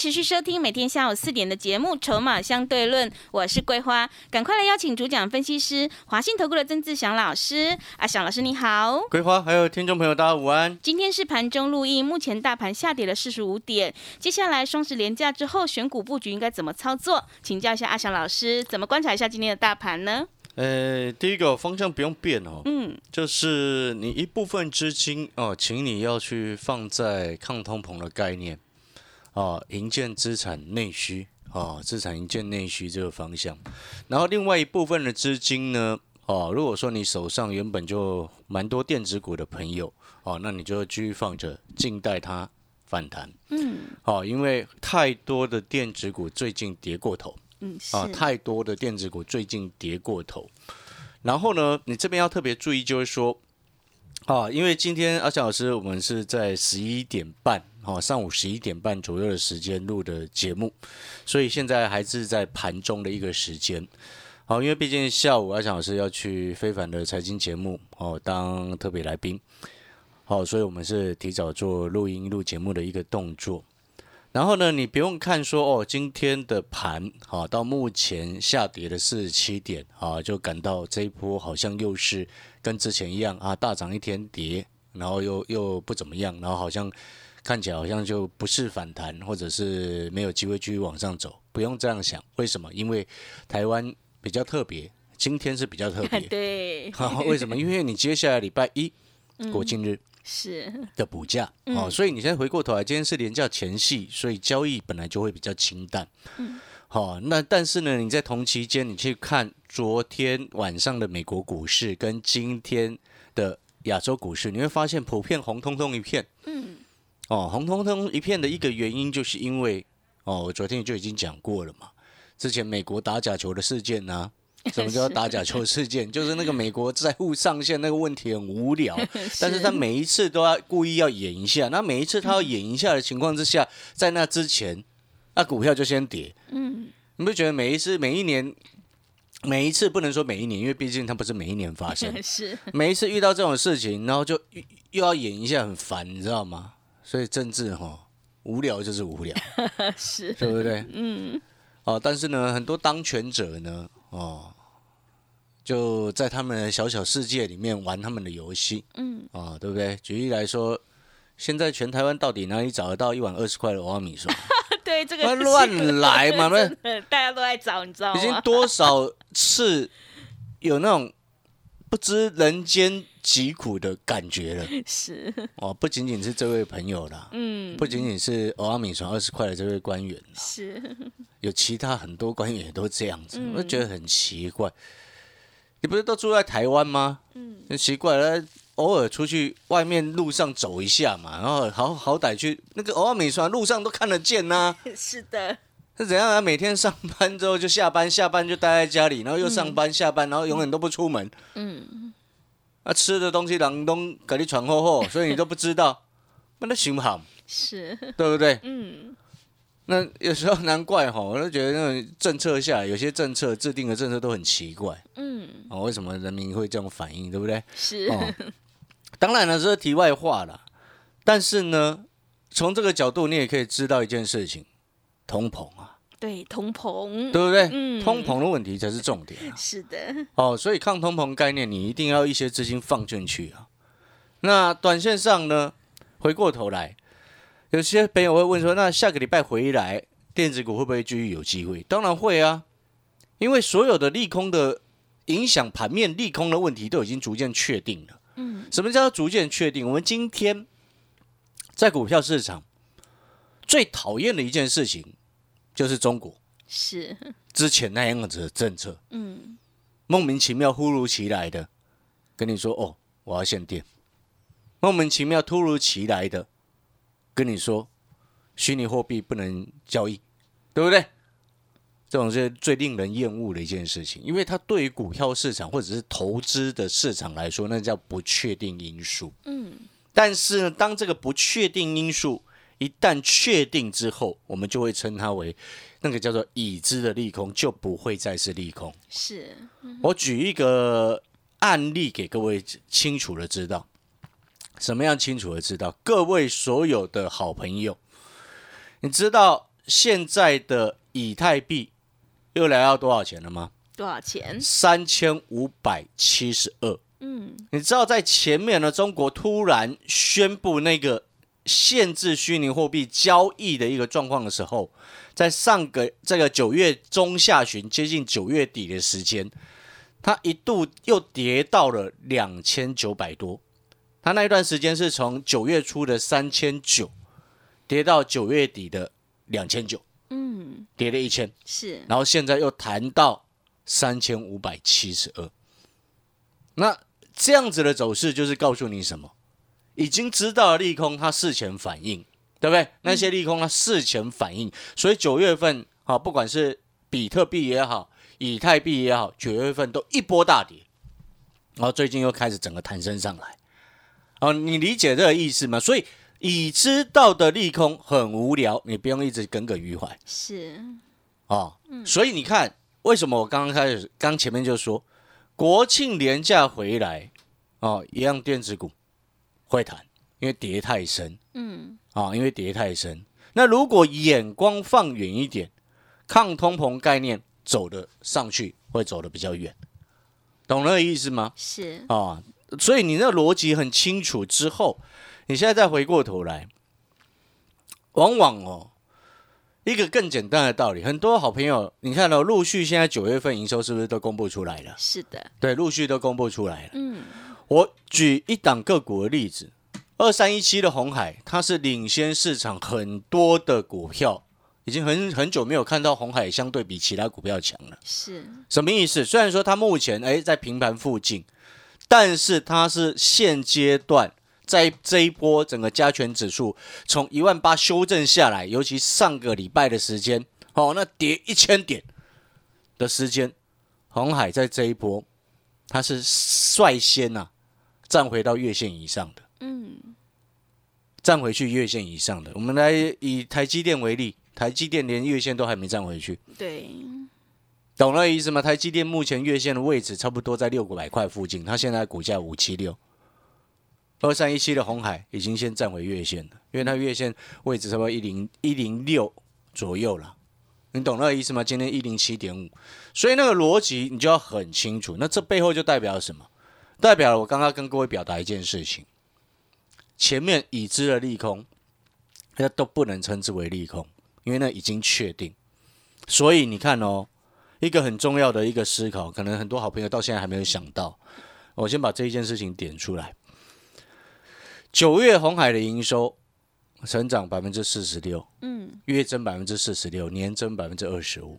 持续收听每天下午四点的节目《筹码相对论》，我是桂花，赶快来邀请主讲分析师华信投顾的曾志祥老师。阿祥老师你好，桂花还有听众朋友大家午安。今天是盘中录音，目前大盘下跌了四十五点，接下来双十连假之后选股布局应该怎么操作？请教一下阿祥老师，怎么观察一下今天的大盘呢？呃，第一个方向不用变哦，嗯，就是你一部分资金哦，请你要去放在抗通膨的概念。哦，营建资产内需，哦，资产营建内需这个方向。然后另外一部分的资金呢，哦，如果说你手上原本就蛮多电子股的朋友，哦，那你就继续放着，静待它反弹。嗯，哦，因为太多的电子股最近跌过头，嗯，啊，是，太多的电子股最近跌过头。然后呢，你这边要特别注意，就是说，啊，因为今天阿翔老师我们是在十一点半。哦，上午十一点半左右的时间录的节目，所以现在还是在盘中的一个时间。好，因为毕竟下午阿翔老师要去非凡的财经节目哦，当特别来宾。好，所以我们是提早做录音录节目的一个动作。然后呢，你不用看说哦，今天的盘好到目前下跌了四十七点啊，就感到这一波好像又是跟之前一样啊，大涨一天跌，然后又又不怎么样，然后好像。看起来好像就不是反弹，或者是没有机会继续往上走，不用这样想。为什么？因为台湾比较特别，今天是比较特别。对，为什么？因为你接下来礼拜一国庆日是的补假哦，所以你现在回过头来，今天是连假前夕，所以交易本来就会比较清淡。好，那但是呢，你在同期间你去看昨天晚上的美国股市跟今天的亚洲股市，你会发现普遍红彤彤一片。嗯。哦，红彤彤一片的一个原因，就是因为哦，我昨天就已经讲过了嘛。之前美国打假球的事件呢，什么叫 打假球事件？就是那个美国债务上限那个问题很无聊，但是他每一次都要故意要演一下。那每一次他要演一下的情况之下，在那之前，那股票就先跌。嗯，你不觉得每一次、每一年、每一次不能说每一年，因为毕竟它不是每一年发生。是每一次遇到这种事情，然后就又又要演一下，很烦，你知道吗？所以政治哈无聊就是无聊，是，对不对？嗯，哦，但是呢，很多当权者呢，哦，就在他们的小小世界里面玩他们的游戏，嗯，哦，对不对？举例来说，现在全台湾到底哪里找得到一碗二十块的欧米说？对这个乱来嘛，那大家都在找，你知道吗？已经多少次有那种不知人间疾苦的感觉了。是，哦，不仅仅是这位朋友啦，嗯，不仅仅是欧阿米传二十块的这位官员，是，有其他很多官员也都这样子，嗯我就觉得很奇怪。你不是都住在台湾吗？嗯，很奇怪了，偶尔出去外面路上走一下嘛，然后好好歹去那个欧阿米传路上都看得见呐、是的，是怎样啊？每天上班之后就下班，下班就待在家里，然后又上班、下班，然后永远都不出门。嗯，啊，吃的东西人东给你传祸祸，所以你都不知道，那那行不好，是，对不对？嗯，那有时候难怪哈，我都觉得那种政策下，有些政策制定的政策都很奇怪。嗯，哦，为什么人民会这样反应，对不对？是，哦，当然了，这是题外话了。但是呢，从这个角度，你也可以知道一件事情：通膨啊，对，通膨，对不对？嗯通膨的问题才是重点啊。是的，哦，所以抗通膨概念，你一定要一些资金放进去啊。那短线上呢，回过头来，有些朋友会问说，那下个礼拜回来，电子股会不会继续有机会？当然会啊，因为所有的利空的影响盘面利空的问题都已经逐渐确定了。嗯，什么叫逐渐确定？我们今天在股票市场最讨厌的一件事情，就是中国是，之前那样子的政策。嗯，莫名其妙、忽如其来的跟你说：“哦，我要限电。”莫名其妙、突如其来的跟你说：“虚拟货币不能交易，对不对？”这种是最令人厌恶的一件事情，因为它对于股票市场或者是投资的市场来说，那叫不确定因素。嗯，但是呢，当这个不确定因素一旦确定之后，我们就会称它为那个叫做已知的利空，就不会再是利空。是，我举一个案例给各位清楚的知道，什么样清楚的知道？各位所有的好朋友，你知道现在的以太币又来到多少钱了吗？多少钱？三千五百七十二。嗯，你知道在前面呢，中国突然宣布那个限制虚拟货币交易的一个状况的时候，在上个这个九月中下旬，接近九月底的时间，它一度又跌到了两千九百多。它那一段时间是从九月初的三千九跌到九月底的两千九，嗯，跌了一千。是，然后现在又谈到三千五百七十二，那这样子的走势就是告诉你什么？已经知道了利空，它事前反应，对不对？那些利空它事前反应，所以九月份啊，不管是比特币也好，以太币也好，九月份都一波大跌，然后最近又开始整个弹升上来。哦，你理解这个意思吗？所以已知道的利空很无聊，你不用一直耿耿于怀。是，哦，所以你看，为什么我刚刚开始，刚前面就说，国庆连假回来，哦，一样电子股会谈，因为跌太深嗯，啊、因为跌太深。那如果眼光放远一点，抗通膨概念走的上去，会走的比较远，懂那个意思吗？是，啊、所以你那个逻辑很清楚之后，你现在再回过头来，往往哦，一个更简单的道理，很多好朋友，你看到、陆续现在九月份营收是不是都公布出来了？是的，对，陆续都公布出来了。嗯，我举一档个股的例子，二三一七的红海，它是领先市场很多的股票，已经很很久没有看到红海相对比其他股票强了。是，什么意思？虽然说它目前哎在平盘附近，但是它是现阶段在这一波整个加权指数从一万八修正下来，尤其上个礼拜的时间，哦，那跌一千点的时间，红海在这一波它是率先呐、站回到月线以上的，嗯，站回去月线以上的。我们来以台积电为例，台积电连月线都还没站回去。对，懂了意思吗？台积电目前月线的位置差不多在六百块附近，它现在股价五七六，二三一七的红海已经先站回月线了，因为它月线位置差不多一零一零六左右了，你懂那个意思吗？今天一零七点五，所以那个逻辑你就要很清楚。那这背后就代表什么？代表了我刚刚跟各位表达一件事情，前面已知的利空，那都不能称之为利空，因为那已经确定。所以你看哦。一个很重要的一个思考，可能很多好朋友到现在还没有想到。我先把这一件事情点出来。九月红海的营收成长百分之四十六，嗯，月增百分之四十六，年增百分之二十五，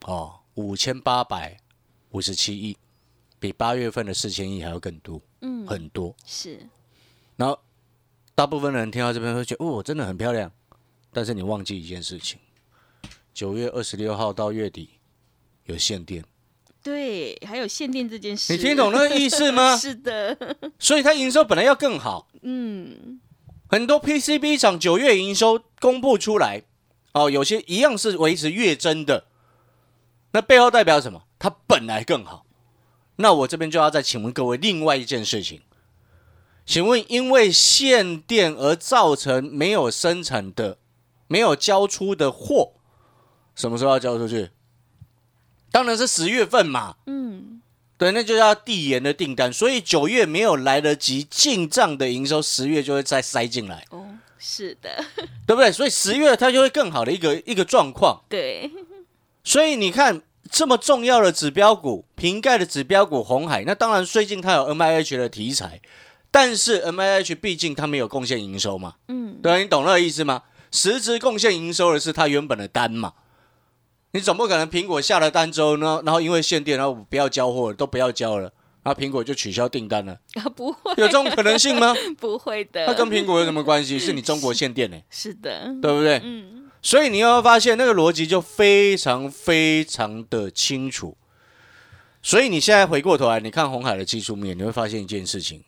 哦，五千八百五十七亿，比八月份的四千亿还要更多，嗯，很多。是，然后大部分人听到这边会觉得，哦，真的很漂亮。但是你忘记一件事情，九月二十六号到月底有限电，对，还有限电这件事，你听懂那个意思吗？是的，所以它营收本来要更好，嗯，很多 PCB 厂九月营收公布出来，哦，有些一样是维持月增的，那背后代表什么？它本来更好。那我这边就要再请问各位另外一件事情，请问因为限电而造成没有生产的、没有交出的货，什么时候要交出去？当然是十月份嘛。嗯，对，那就要递延的订单，所以九月没有来得及进账的营收，十月就会再塞进来，哦，是的，对不对？所以十月它就会更好的一个一个状况。对，所以你看这么重要的指标股，瓶盖的指标股红海，那当然最近它有 M I H 的题材，但是 M I H 毕竟它没有贡献营收嘛，嗯，对啊，你懂那个意思吗？实质贡献营收的是它原本的单嘛。你总不可能苹果下了单之后呢，然后因为限电，然后不要交货了，都不要交了，然后苹果就取消订单了，啊，不会，有这种可能性吗？不会的，它跟苹果有什么关系？是你中国限电呢、是的，对不对？嗯，所以你要发现那个逻辑就非常非常的清楚。所以你现在回过头来，你看红海的技术面，你会发现一件事情，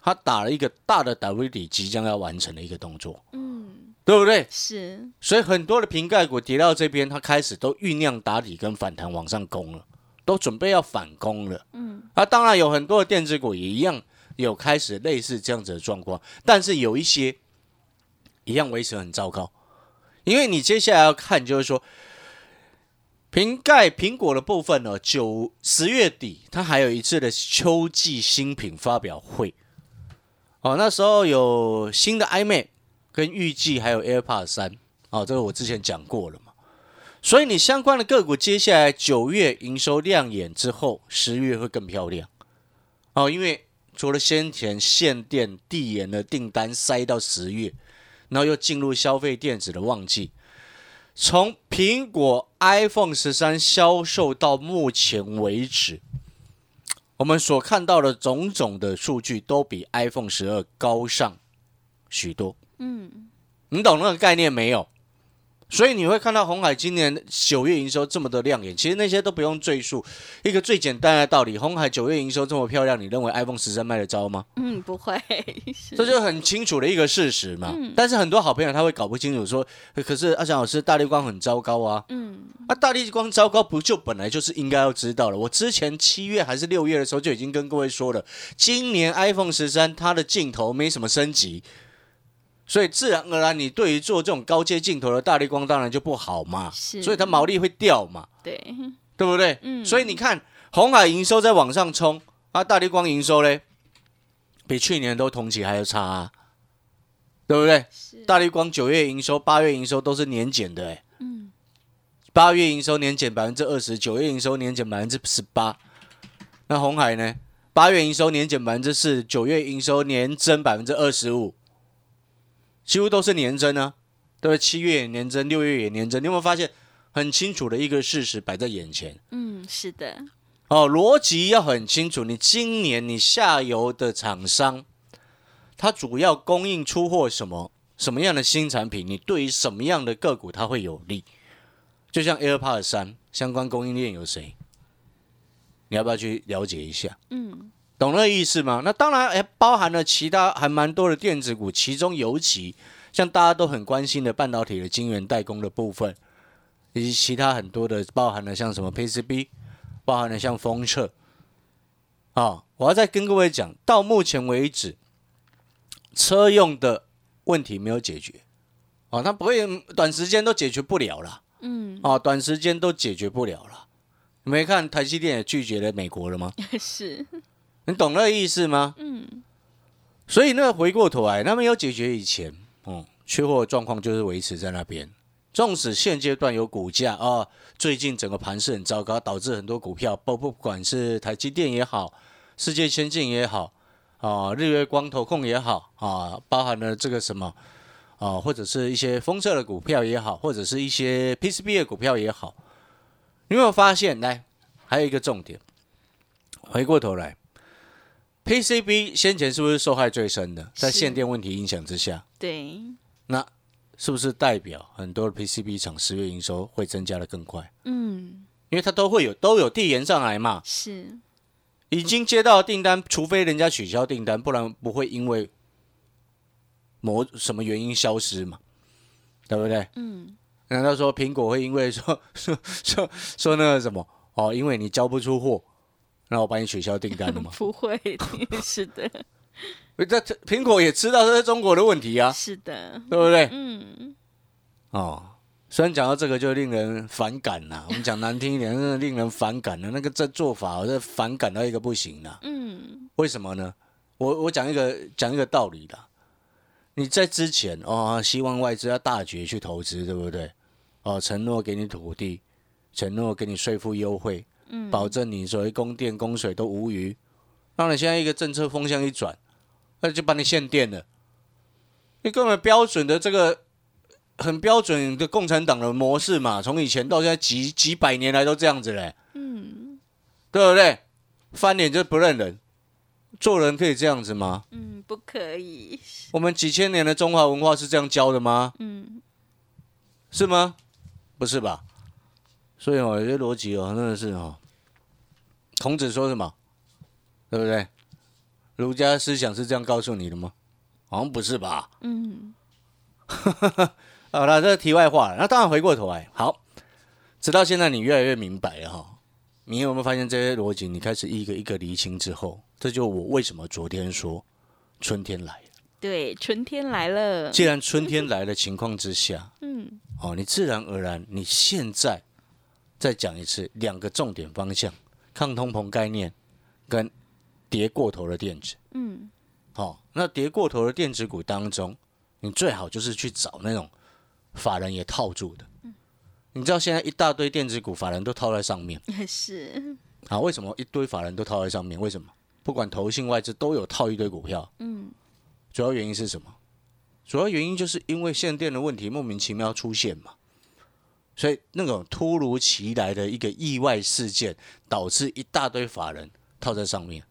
它打了一个大的 W 底，即将要完成的一个动作，嗯，对不对？是，所以很多的瓶盖股跌到这边，它开始都酝酿打底跟反弹往上攻了，都准备要反攻了。嗯，啊，当然有很多的电子股也一样有开始类似这样子的状况，但是有一些一样维持很糟糕，因为你接下来要看就是说。瓶盖苹果的部分呢，九十月底它还有一次的秋季新品发表会，哦，那时候有新的 iMac 跟预计还有 AirPods 三，哦，这个我之前讲过了嘛，所以你相关的个股接下来九月营收亮眼之后，十月会更漂亮，哦，因为除了先前限电递延的订单塞到十月，然后又进入消费电子的旺季。从苹果 iPhone 十三销售到目前为止，我们所看到的种种的数据都比 iPhone 十二高上许多。嗯，你懂那个概念没有？所以你会看到红海今年九月营收这么的亮眼，其实那些都不用赘述。一个最简单的道理，红海九月营收这么漂亮，你认为 iPhone 十三卖得糟吗？嗯，不会，这就很清楚的一个事实嘛。但是很多好朋友他会搞不清楚，说，可是阿翔老师，大力光很糟糕啊。嗯，啊，大力光糟糕，不就本来就是应该要知道了？我之前七月还是六月的时候就已经跟各位说了，今年 iPhone 十三它的镜头没什么升级。所以自然而然，你对于做这种高阶镜头的大力光当然就不好嘛，是所以它毛利会掉嘛，对，对不对？嗯所以你看红海营收在往上冲，啊，大力光营收嘞，比去年都同期还要差、啊，对不对？是，大力光九月营收、八月营收都是年减的、欸，嗯，八月营收年减百分之二十，九月营收年减百分之十八。那红海呢？八月营收年减百分之四，九月营收年增百分之二十五，几乎都是年增啊，对不对？七月也年增，六月也年增，你有没有发现很清楚的一个事实摆在眼前？嗯，是的，哦，逻辑要很清楚。你今年你下游的厂商，它主要供应出货什么什么样的新产品？你对于什么样的个股它会有利？就像 AirPods 三相关供应链有谁？你要不要去了解一下？嗯，懂那个意思吗？那当然，哎，包含了其他还蛮多的电子股，其中尤其像大家都很关心的半导体的晶圆代工的部分，以及其他很多的，包含了像什么 PCB，包含了像封测。啊、我要再跟各位讲，到目前为止，车用的问题没有解决，哦，它不会短时间都解决不了了，嗯，哦，短时间都解决不了了。你没看台积电也拒绝了美国了吗？是，你懂那个意思吗？嗯，所以那回过头来，那没有解决以前，嗯，缺货状况就是维持在那边。纵使现阶段有股价啊，最近整个盘势很糟糕，导致很多股票，不不管是台积电也好，世界先进也好，啊，日月光投控也好，啊，包含了这个什么，啊，或者是一些封测的股票也好，或者是一些 PCB 的股票也好，你有没有发现？来，还有一个重点，回过头来。PCB 先前是不是受害最深的？在限电问题影响之下，对，那是不是代表很多的 PCB 厂十月营收会增加的更快？嗯，因为它都会有都有递延上来嘛，是，已经接到订单，除非人家取消订单，不然不会因为某什么原因消失嘛，对不对？嗯，难道说苹果会因为说 说说说那个什么？哦，因为你交不出货，那我帮你取消订单了吗？不会，是的，这这苹果也知道这是中国的问题啊，是的，对不对？嗯，哦，虽然讲到这个就令人反感呐，我们讲难听一点，真的令人反感的那个这做法，我这反感到一个不行啦。嗯，为什么呢？我我讲一个讲一个道理啦。你在之前哦，希望外资要大举去投资，对不对？哦，承诺给你土地，承诺给你税负优惠，嗯，保证你所谓供电供水都无虞。那你现在一个政策风向一转，那就把你限电了。你根本标准的这个很标准的共产党的模式嘛，从以前到现在几几百年来都这样子嘞，嗯，对不对？翻脸就不认人，做人可以这样子吗？嗯，不可以，我们几千年的中华文化是这样教的吗？嗯，是吗？不是吧？所以哦，有些逻辑哦，真的是哦。孔子说什么？对不对？儒家思想是这样告诉你的吗？好像不是吧？嗯，好了，这是题外话了。那当然回过头来，好，直到现在你越来越明白了哈。你有没有发现这些逻辑？你开始一个一个厘清之后，这就我为什么昨天说春天来了。对，春天来了。既然春天来的情况之下，嗯，哦，你自然而然，你现在再讲一次两个重点方向：抗通膨概念跟跌过头的电子。嗯，好、那跌过头的电子股当中，你最好就是去找那种法人也套住的。嗯你知道现在一大堆电子股，法人都套在上面也 是，啊？为什么一堆法人都套在上面？为什么？不管投信外资都有套一堆股票，嗯，主要原因是什么？主要原因就是因为限电的问题莫名其妙出现嘛，所以那种突如其来的一个意外事件，导致一大堆法人套在上面。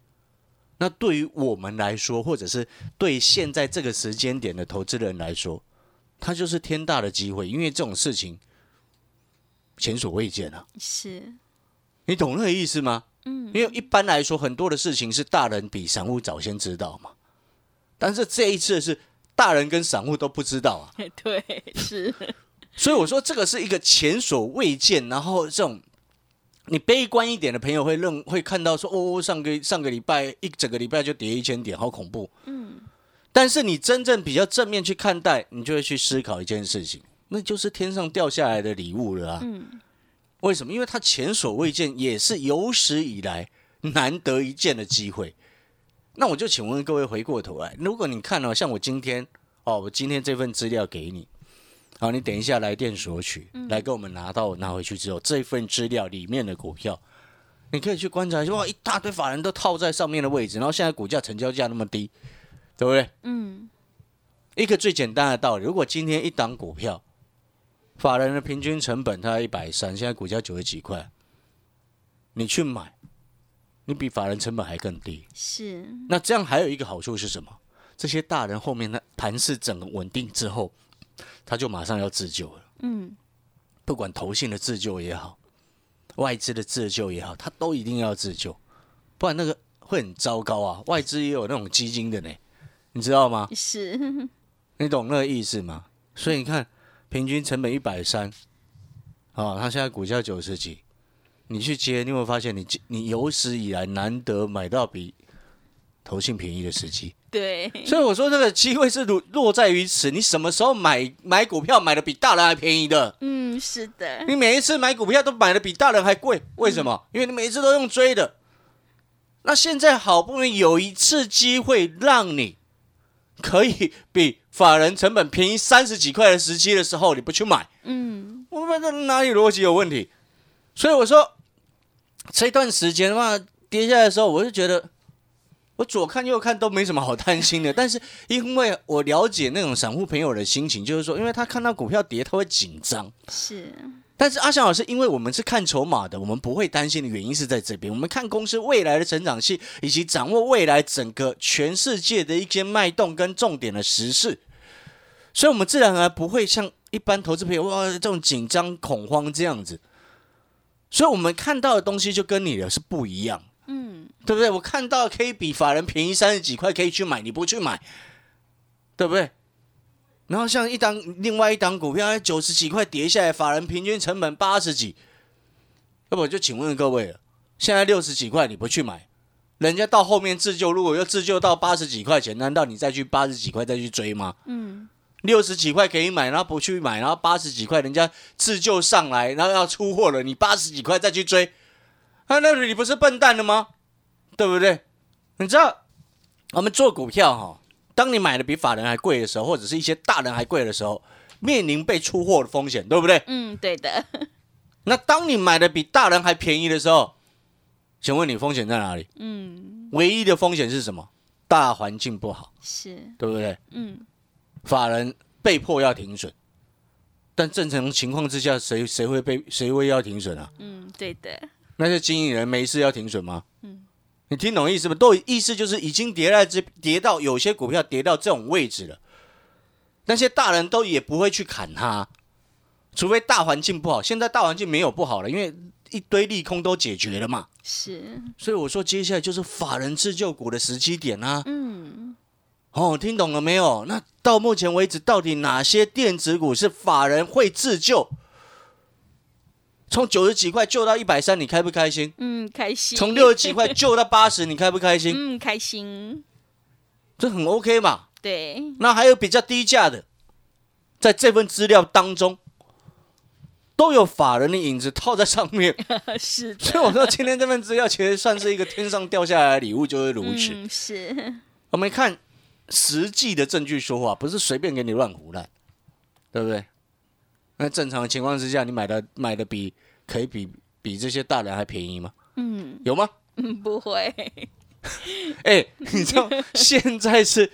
那对于我们来说，或者是对现在这个时间点的投资人来说，它就是天大的机会，因为这种事情前所未见啊！是，你懂那个意思吗？嗯，因为一般来说，很多的事情是大人比散户早先知道嘛，但是这一次是大人跟散户都不知道啊，对，是，所以我说这个是一个前所未见，然后这种你悲观一点的朋友会认会看到说，哦，上个上个礼拜一整个礼拜就跌一千点，好恐怖。嗯，但是你真正比较正面去看待，你就会去思考一件事情，那就是天上掉下来的礼物了啊。嗯，为什么？因为它前所未见，也是有史以来难得一见的机会。那我就请问各位，回过头来，如果你看到、像我今天哦，我今天这份资料给你，好，你等一下来电索取，来给我们拿到拿回去之后，这份资料里面的股票，你可以去观察一下，哇，一大堆法人都套在上面的位置，然后现在股价成交价那么低，对不对？嗯，一个最简单的道理，如果今天一档股票，法人的平均成本它一百三，现在股价九十几块，你去买，你比法人成本还更低。是，那这样还有一个好处是什么？这些大人后面的盘势整个稳定之后，他就马上要自救了。嗯，不管投信的自救也好，外资的自救也好，他都一定要自救，不然那个会很糟糕啊。外资也有那种基金的呢，你知道吗？是，你懂那个意思吗？所以你看，平均成本一百三，啊，他现在股价九十几，你去接，你有没有发现你你有史以来难得买到比投信便宜的时机？对，所以我说这个机会是落落在于此，你什么时候买买股票买的比大人还便宜的？嗯，是的，你每一次买股票都买的比大人还贵，为什么？因为你每一次都用追的。那现在好不容易有一次机会让你可以比法人成本便宜三十几块的时机的时候，你不去买，嗯，我们这哪里逻辑有问题？所以我说这段时间的话跌下来的时候，我就觉得我左看右看都没什么好担心的。但是因为我了解那种散户朋友的心情，就是说，因为他看到股票跌，他会紧张。是，但是阿翔老师，因为我们是看筹码的，我们不会担心的原因是在这边。我们看公司未来的成长性，以及掌握未来整个全世界的一些脉动跟重点的时事，所以我们自然而然不会像一般投资朋友哇这种紧张恐慌这样子。所以我们看到的东西就跟你的是不一样，嗯，对不对？我看到可以比法人便宜三十几块，可以去买，你不去买，对不对？然后像一档另外一档股票九十几块跌下来，法人平均成本八十几，要不我就请问各位了，现在六十几块你不去买，人家到后面自救，如果又自救到八十几块钱，难道你再去八十几块再去追吗？嗯，六十几块可以买，然后不去买，然后八十几块人家自救上来，然后要出货了，你八十几块再去追，啊，那你不是笨蛋了吗？对不对？你知道我们做股票哈，当你买的比法人还贵的时候，或者是一些大人还贵的时候，面临被出货的风险，对不对？嗯，对的，那当你买的比大人还便宜的时候，请问你风险在哪里？嗯，唯一的风险是什么？大环境不好，是，对不对？嗯，法人被迫要停损，但正常情况之下，谁谁会被谁会要停损啊？嗯，对的，那些经营人没事要停损吗？嗯，你听懂意思吗？都意思就是已经跌在这跌到有些股票跌到这种位置了，那些大人都也不会去砍它，除非大环境不好。现在大环境没有不好了，因为一堆利空都解决了嘛。是，所以我说接下来就是法人自救股的时机点啊。嗯，哦，听懂了没有？那到目前为止，到底哪些电子股是法人会自救？从九十几块救到一百三，你开不开心？嗯，开心。从六十几块救到八十，你开不开心？嗯，开心。这很 OK 嘛？对，那还有比较低价的，在这份资料当中，都有法人的影子套在上面。是，所以我说，今天这份资料其实算是一个天上掉下来的礼物，就是如此。嗯，是，我们看实际的证据说话，不是随便给你乱胡乱，对不对？那正常的情况之下，你买的买的比可以比比这些大人还便宜吗？嗯有吗？嗯，不会，哎、你知道现在是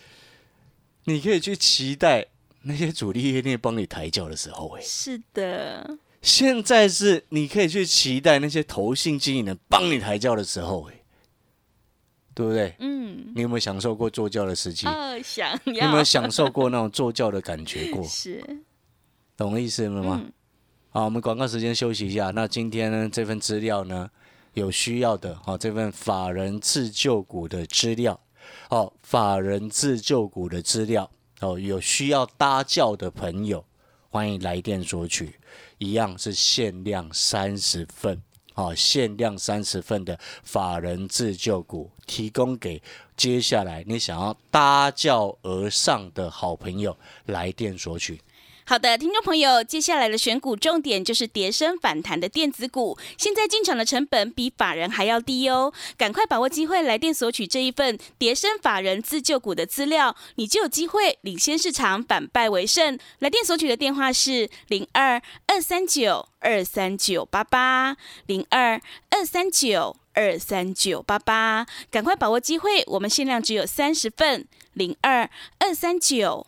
你可以去期待那些主力业内帮你抬轿的时候、哎，是的，现在是你可以去期待那些投信经理人帮你抬轿的时候、哎，对不对？嗯，你有没有享受过坐轿的时机？哦，想你有没有享受过那种坐轿的感觉过？是，懂我意思了吗？嗯好，我们广告时间休息一下。那今天呢，这份资料呢，有需要的，好、这份法人自救股的资料，哦，法人自救股的资料，哦，有需要搭教的朋友，欢迎来电索取，一样是限量三十份，哦，限量三十份的法人自救股，提供给接下来你想要搭教而上的好朋友来电索取。好的，听众朋友，接下来的选股重点就是跌升反弹的电子股，现在进场的成本比法人还要低哦，赶快把握机会来电索取这一份跌升法人自救股的资料，你就有机会领先市场，反败为胜。来电索取的电话是零二二三九二三九八八零二二三九二三九八八，赶快把握机会，我们限量只有三十份，零二二三九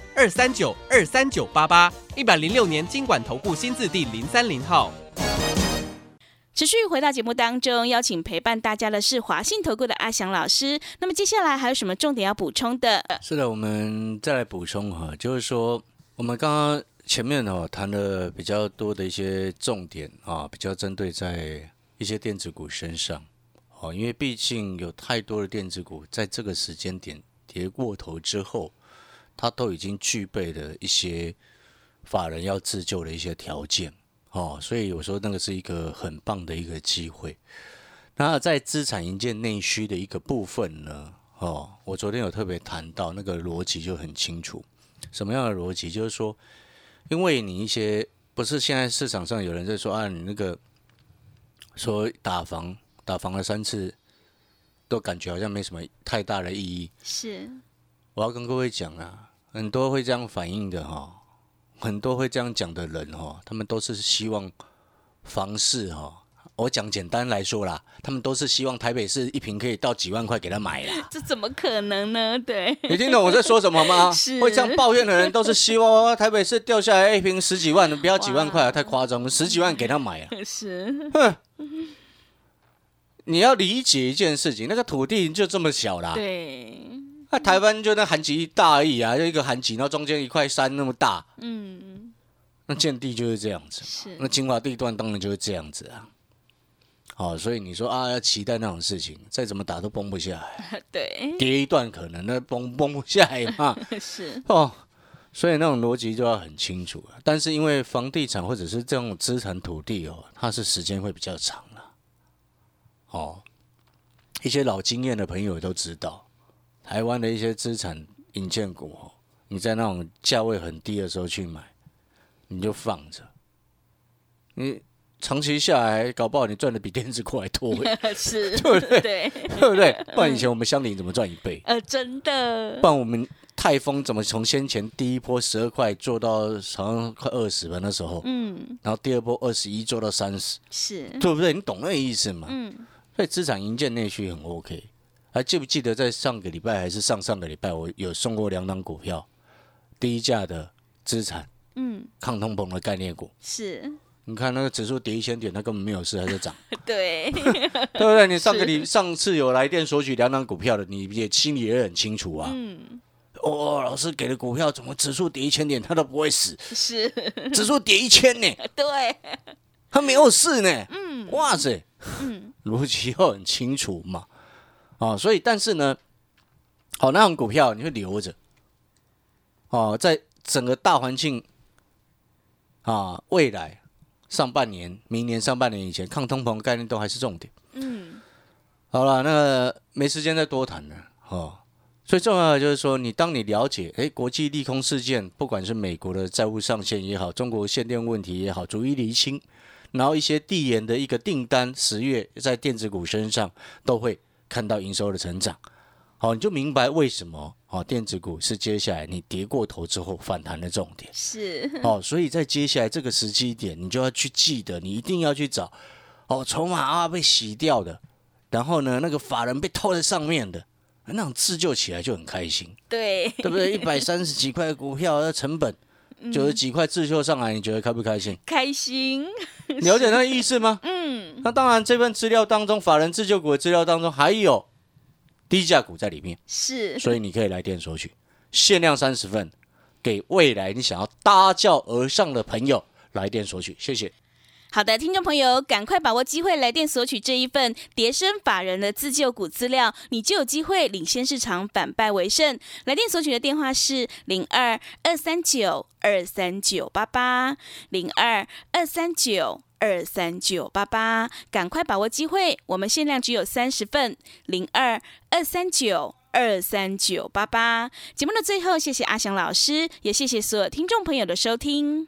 二三九二三九八八，一百零六年经管投顾新字第零三零号。持续回到节目当中，邀请陪伴大家的是华信投顾的阿翔老师。那么接下来还有什么重点要补充的？是的，我们再来补充哈，就是说我们刚刚前面哦谈了比较多的一些重点啊，比较针对在一些电子股身上哦，因为毕竟有太多的电子股在这个时间点跌过头之后，它都已经具备了一些法人要自救的一些条件哦，所以我说那个是一个很棒的一个机会。那在资产营建内需的一个部分呢，哦，我昨天有特别谈到那个逻辑就很清楚，什么样的逻辑？就是说，因为你一些不是现在市场上有人在说啊，你那个说打房打房了三次，都感觉好像没什么太大的意义。是我要跟各位讲啊，很多会这样反应的哈、很多会这样讲的人哈、他们都是希望房市哈、我讲简单来说啦，他们都是希望台北市一平可以到几万块给他买啦。这怎么可能呢？对，你听懂我在说什么吗？是会这样抱怨的人都是希望哦台北市掉下来一平十几万，不要几万块啊，太夸张，十几万给他买啊。是你要理解一件事情，那个土地就这么小啦，对，那台湾就那韩极大而已啊，就一个寒极，然后中间一块山那么大，嗯嗯，那建地就是这样子。是那精华地段当然就是这样子啊。好、所以你说啊，要期待那种事情，再怎么打都崩不下来，对，跌一段可能那崩崩不下来嘛。是哦，所以那种逻辑就要很清楚了。但是因为房地产或者是这种资产土地哦，它是时间会比较长了。哦，一些老经验的朋友都知道，台湾的一些资产引荐股哦，你在那种价位很低的时候去买，你就放着，你长期下来，搞不好你赚的比电子股还多欸，是，对不对对，对不对？不然以前我们乡邻怎么赚一倍？呃，真的不然我们泰丰怎么从先前第一波十二块做到好像快二十吧那时候，嗯，然后第二波二十一做到三十，是，对不对？你懂那个意思吗？嗯，所以资产营建内需很 OK。还记不记得在上个礼拜还是上上个礼拜，我有送过两档股票，低价的资产嗯，抗通膨的概念股。是，你看那个指数跌一千点，它根本没有事，还在涨，对，对不对？你上个 礼上次有来电索取两档股票的，你也心里也很清楚啊。嗯，哦，老师给的股票怎么指数跌一千点，它都不会死？是，指数跌一千呢，对，它没有事呢。嗯，哇塞，嗯，逻辑要很清楚嘛。啊，所以但是呢，好，那种股票你会留着。哦，在整个大环境啊，未来上半年、明年上半年以前，抗通膨概念都还是重点。嗯，好了，那个没时间再多谈了哦。最重要的就是说，你当你了解，诶，国际利空事件，不管是美国的债务上限也好，中国限电问题也好，逐一厘清，然后一些递延的一个订单，十月在电子股身上都会看到营收的成长。好，你就明白为什么哦，电子股是接下来你跌过头之后反弹的重点。是，哦，所以在接下来这个时机点，你就要去记得，你一定要去找哦，筹码啊被洗掉的，然后呢，那个法人被套在上面的，那种自救起来就很开心，对，对不对？一百三十几块的股票，的成本九十几块自救上来，你觉得开不开心？开心，了解那个意思吗？嗯，那当然，这份资料当中，法人自救股的资料当中还有低价股在里面，是，所以你可以来电索取，限量三十份，给未来你想要搭轿而上的朋友来电索取，谢谢。好的，听众朋友，赶快把握机会，来电索取这一份叠升法人的自救股资料，你就有机会领先市场，反败为胜。来电索取的电话是零二二三九二三九八八零二二三九二三九八八，赶快把握机会，我们限量只有三十份，零二二三九。二三九八八，节目的最后，谢谢阿翔老师，也谢谢所有听众朋友的收听。